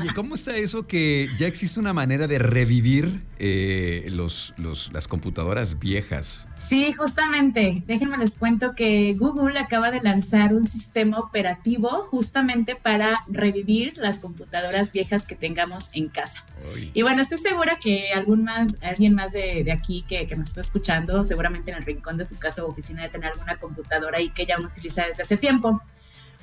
Oye, ¿cómo está eso que ya existe una manera de revivir eh, los, las computadoras viejas? Sí, justamente. Déjenme les cuento que Google acaba de lanzar un sistema operativo justamente para revivir las computadoras viejas que tengamos en casa. Y bueno, estoy segura que algún más, alguien más de, aquí que, que, nos está escuchando, seguramente en el rincón de su casa o oficina de tener alguna computadora y que ya no utiliza desde hace tiempo.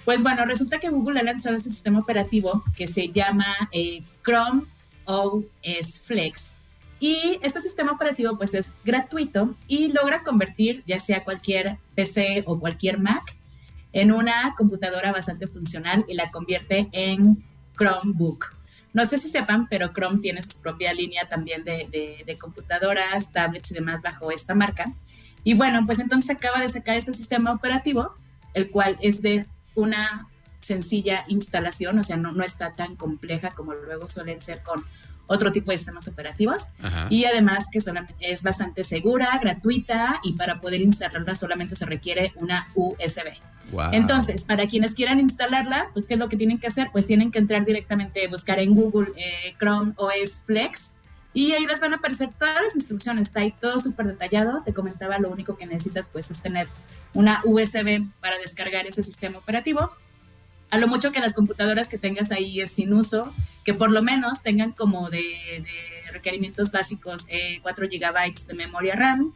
Pues bueno, resulta que Google ha lanzado este sistema operativo que se llama eh, Chrome OS Flex. Y este sistema operativo pues es gratuito y logra convertir ya sea cualquier PC o cualquier Mac en una computadora bastante funcional y la convierte en Chromebook. No sé si sepan, pero Chrome tiene su propia línea también de, de computadoras, tablets y demás bajo esta marca. Y bueno, pues entonces acaba de sacar este sistema operativo, el cual es de una sencilla instalación, o sea, no, no está tan compleja como luego suelen ser con otro tipo de sistemas operativos. Y además que es bastante segura, gratuita y para poder instalarla solamente se requiere una USB. Entonces, para quienes quieran instalarla, pues ¿qué es lo que tienen que hacer? Pues tienen que entrar directamente, buscar en Google eh, Chrome OS Flex y ahí les van a aparecer todas las instrucciones, está ahí todo súper detallado. Te comentaba, lo único que necesitas pues es tener una USB para descargar ese sistema operativo. A lo mucho que las computadoras que tengas ahí es sin uso, que por lo menos tengan como de, requerimientos básicos 4 eh, GB de memoria RAM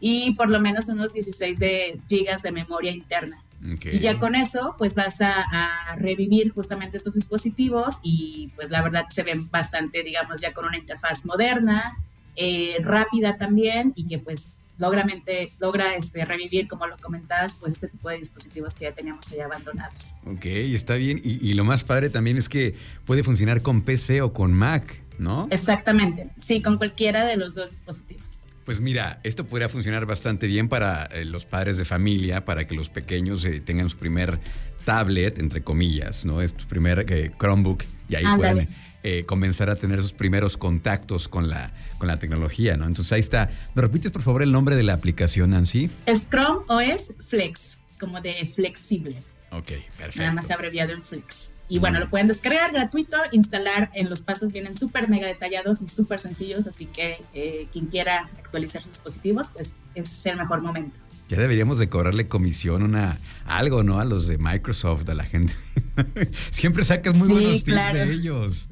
y por lo menos unos 16 de GB de memoria interna. Y ya con eso, pues vas a, a, revivir justamente estos dispositivos y pues la verdad se ven bastante, digamos, ya con una interfaz moderna, eh, rápida también y que pues logramente, logra este, revivir, como lo comentabas, pues este tipo de dispositivos que ya teníamos ahí abandonados. Ok, está bien. Y, lo más padre también es que puede funcionar con PC o con Mac, ¿no? Exactamente, sí, con cualquiera de los dos dispositivos. Pues mira, esto podría funcionar bastante bien para eh, los padres de familia, para que los pequeños eh, tengan su primer tablet, entre comillas, ¿no? Es su primer eh, Chromebook y ahí pueden eh, comenzar a tener sus primeros contactos con la, con la tecnología, ¿no? Entonces ahí está. ¿Me repites por favor el nombre de la aplicación, Nancy? Es Chrome OS Flex, como de flexible. Ok, perfecto. Nada más abreviado en Flex. Y bueno, lo pueden descargar gratuito, instalar en los pasos vienen súper mega detallados y súper sencillos, así que eh, quien quiera actualizar sus dispositivos, pues es el mejor momento. Ya deberíamos de cobrarle comisión, una algo, ¿no? A los de Microsoft, a la gente. Siempre sacas muy buenos tips de ellos.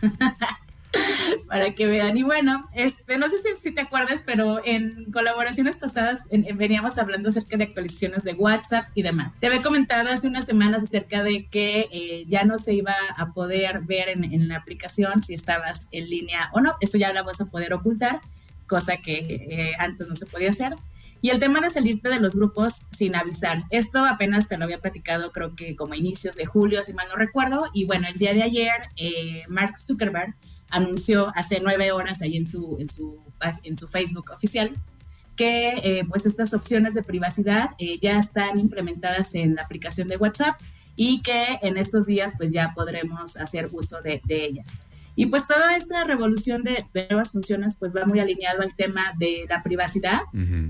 Para que vean. Y bueno, este, no sé si, te acuerdas, pero en colaboraciones pasadas veníamos hablando acerca de actualizaciones de WhatsApp y demás. Te había comentado hace unas semanas acerca de que eh, ya no se iba a poder ver en, la aplicación si estabas en línea o no. Esto ya lo vas a poder ocultar, cosa que eh, antes no se podía hacer. Y el tema de salirte de los grupos sin avisar. Esto apenas te lo había platicado, creo que como inicios de julio, si mal no recuerdo. Y bueno, el día de ayer, eh, Mark Zuckerberg anunció hace nueve horas ahí en su, en su, en su Facebook oficial que eh, pues estas opciones de privacidad eh, ya están implementadas en la aplicación de WhatsApp y que en estos días pues ya podremos hacer uso de, de ellas. Y pues toda esta revolución de, nuevas funciones pues va muy alineado al tema de la privacidad.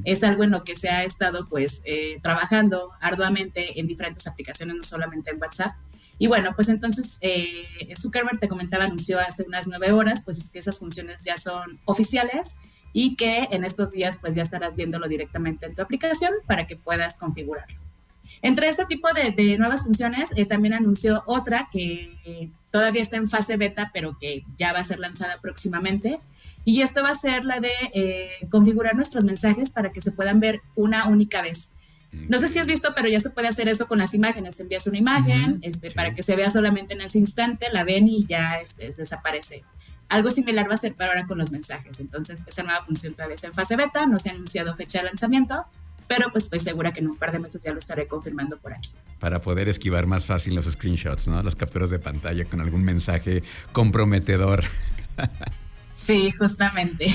Es algo en lo que se ha estado pues eh, trabajando arduamente en diferentes aplicaciones, no solamente en WhatsApp. Y bueno, pues entonces eh, Zuckerberg te comentaba, anunció hace unas nueve horas pues que esas funciones ya son oficiales y que en estos días pues ya estarás viéndolo directamente en tu aplicación para que puedas configurarlo. Entre este tipo de, nuevas funciones, eh, también anunció otra que todavía está en fase beta, pero que ya va a ser lanzada próximamente. Y esto va a ser la de eh, configurar nuestros mensajes para que se puedan ver una única vez. No sé si has visto, pero ya se puede hacer eso con las imágenes. Envías una imagen este, para que se vea solamente en ese instante, la ven y ya este, desaparece. Algo similar va a ser para ahora con los mensajes. Entonces, esa nueva función todavía está en fase beta, no se ha anunciado fecha de lanzamiento, pero pues estoy segura que en un par de meses ya lo estaré confirmando por aquí. Para poder esquivar más fácil los screenshots, ¿no? Las capturas de pantalla con algún mensaje comprometedor. Sí, justamente.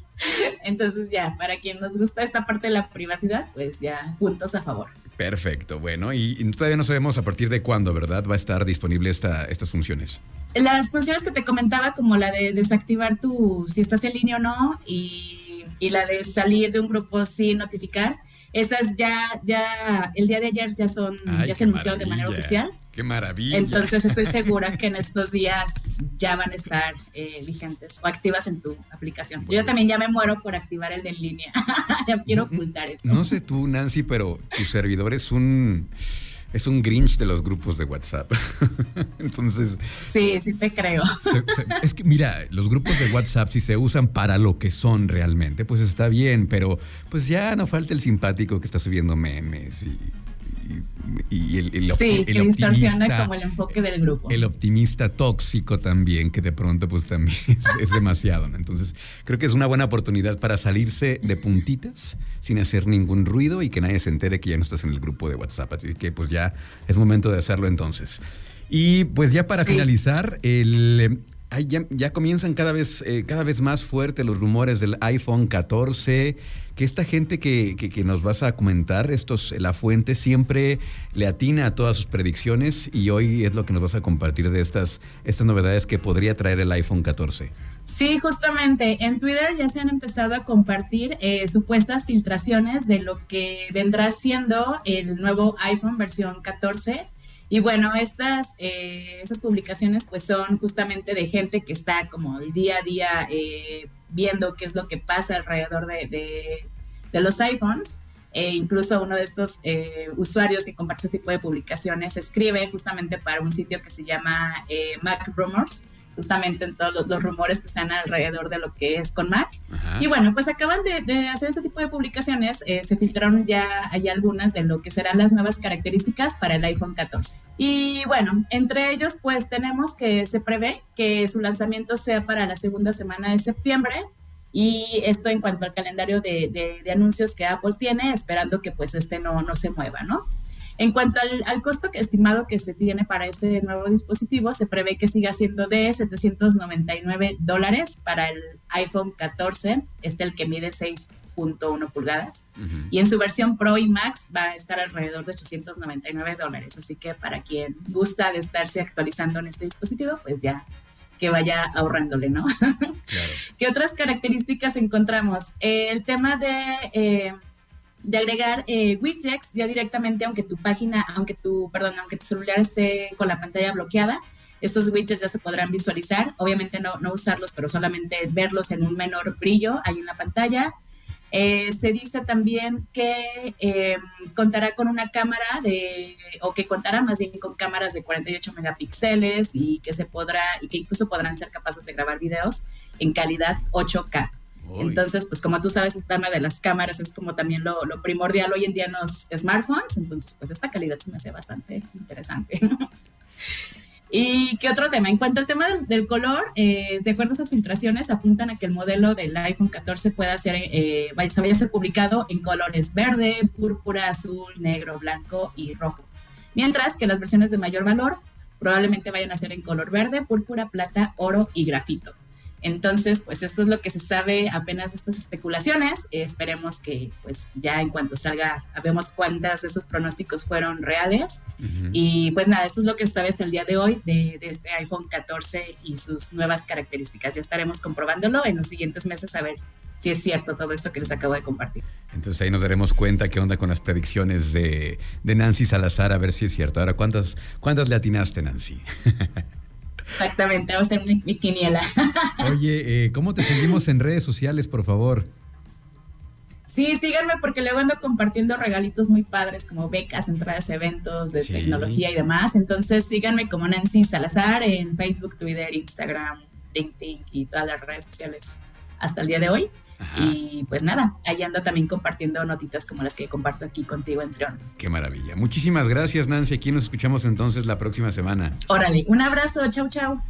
Entonces ya, para quien nos gusta esta parte de la privacidad, pues ya puntos a favor. Perfecto, bueno, y, todavía no sabemos a partir de cuándo, ¿verdad? Va a estar disponible esta, estas funciones. Las funciones que te comentaba, como la de desactivar tu, si estás en línea o no, y, y la de salir de un grupo sin notificar, esas ya, ya, el día de ayer ya son, ya se anunciaron de manera oficial. Qué maravilla. Entonces estoy segura que en estos días ya van a estar eh, vigentes o activas en tu aplicación. Yo también ya me muero por activar el de en línea. ya quiero ocultar eso. No sé tú, Nancy, pero tu servidor es un es un Grinch de los grupos de WhatsApp. Entonces. Sí, sí te creo. es que, mira, los grupos de WhatsApp, si se usan para lo que son realmente, pues está bien, pero pues ya no falta el simpático que está subiendo memes y y el, el, sí, que optimista, como el enfoque del grupo. El optimista tóxico también, que de pronto pues también es, demasiado. Entonces, creo que es una buena oportunidad para salirse de puntitas sin hacer ningún ruido y que nadie se entere que ya no estás en el grupo de WhatsApp. Así que pues ya es momento de hacerlo entonces. Y pues ya para finalizar, el ya, comienzan cada vez, eh, cada vez más fuerte los rumores del iPhone 14, que esta gente que, nos vas a comentar, estos, la fuente siempre le atina a todas sus predicciones y hoy es lo que nos vas a compartir de estas, estas novedades que podría traer el iPhone 14. Sí, justamente en Twitter ya se han empezado a compartir eh, supuestas filtraciones de lo que vendrá siendo el nuevo iPhone versión 14 y bueno, estas, eh, esas publicaciones pues son justamente de gente que está como el día a día eh, viendo qué es lo que pasa alrededor de, los iPhones. E incluso uno de estos eh, usuarios que comparte ese tipo de publicaciones escribe justamente para un sitio que se llama Mac Rumors justamente en todos los, rumores que están alrededor de lo que es con Mac. Y bueno, pues acaban de, hacer ese tipo de publicaciones, eh, se filtraron ya hay algunas de lo que serán las nuevas características para el iPhone 14. Y bueno, entre ellos pues tenemos que se prevé que su lanzamiento sea para la segunda semana de septiembre. Y esto en cuanto al calendario de, de anuncios que Apple tiene, esperando que pues este no, no se mueva, ¿no? En cuanto al, costo estimado que se tiene para este nuevo dispositivo, se prevé que siga siendo de 799 dólares para el iPhone 14, este el que mide 6.1 pulgadas, y en su versión Pro y Max va a estar alrededor de 899 dólares. Así que para quien gusta de estarse actualizando en este dispositivo, pues ya que vaya ahorrándole, ¿no? Claro. ¿Qué otras características encontramos? el tema de eh, de agregar eh, widgets ya directamente, aunque tu página, aunque tu, perdón, aunque tu celular esté con la pantalla bloqueada, estos widgets ya se podrán visualizar. Obviamente no, no usarlos, pero solamente verlos en un menor brillo ahí en la pantalla. Eh, se dice también que em, contará con una cámara de, o que contará más bien con cámaras de 48 megapíxeles y que se podrá, y que incluso podrán ser capaces de grabar videos en calidad 8K. Entonces, pues como tú sabes, esta tema de las cámaras es como también lo, primordial hoy en día en los smartphones, entonces pues esta calidad se me hace bastante interesante. ¿Y qué otro tema? En cuanto al tema del, color, eh, de acuerdo a esas filtraciones, apuntan a que el modelo del iPhone 14 pueda ser, eh, vaya, vaya a ser publicado en colores verde, púrpura, azul, negro, blanco y rojo. Mientras que las versiones de mayor valor probablemente vayan a ser en color verde, púrpura, plata, oro y grafito. Entonces, pues esto es lo que se sabe apenas de estas especulaciones. esperemos que pues ya en cuanto salga, vemos cuántas de estos pronósticos fueron reales. Y pues nada, esto es lo que se sabe hasta el día de hoy de, de, este iPhone 14 y sus nuevas características. Ya estaremos comprobándolo en los siguientes meses a ver si es cierto todo esto que les acabo de compartir. Entonces ahí nos daremos cuenta qué onda con las predicciones de, de Nancy Salazar, a ver si es cierto. Ahora, ¿cuántas, cuántas le atinaste, Nancy? Exactamente, va a ser mi, quiniela. Oye, eh, ¿cómo te seguimos en redes sociales, por favor? Sí, síganme porque luego ando compartiendo regalitos muy padres como becas, entradas eventos de tecnología y demás. Entonces síganme como Nancy Salazar en Facebook, Twitter, Instagram, LinkedIn y todas las redes sociales hasta el día de hoy. Y pues nada, ahí ando también compartiendo notitas como las que comparto aquí contigo en Trión. Qué maravilla. Muchísimas gracias, Nancy. Aquí nos escuchamos entonces la próxima semana. Órale, un abrazo. Chau, chau.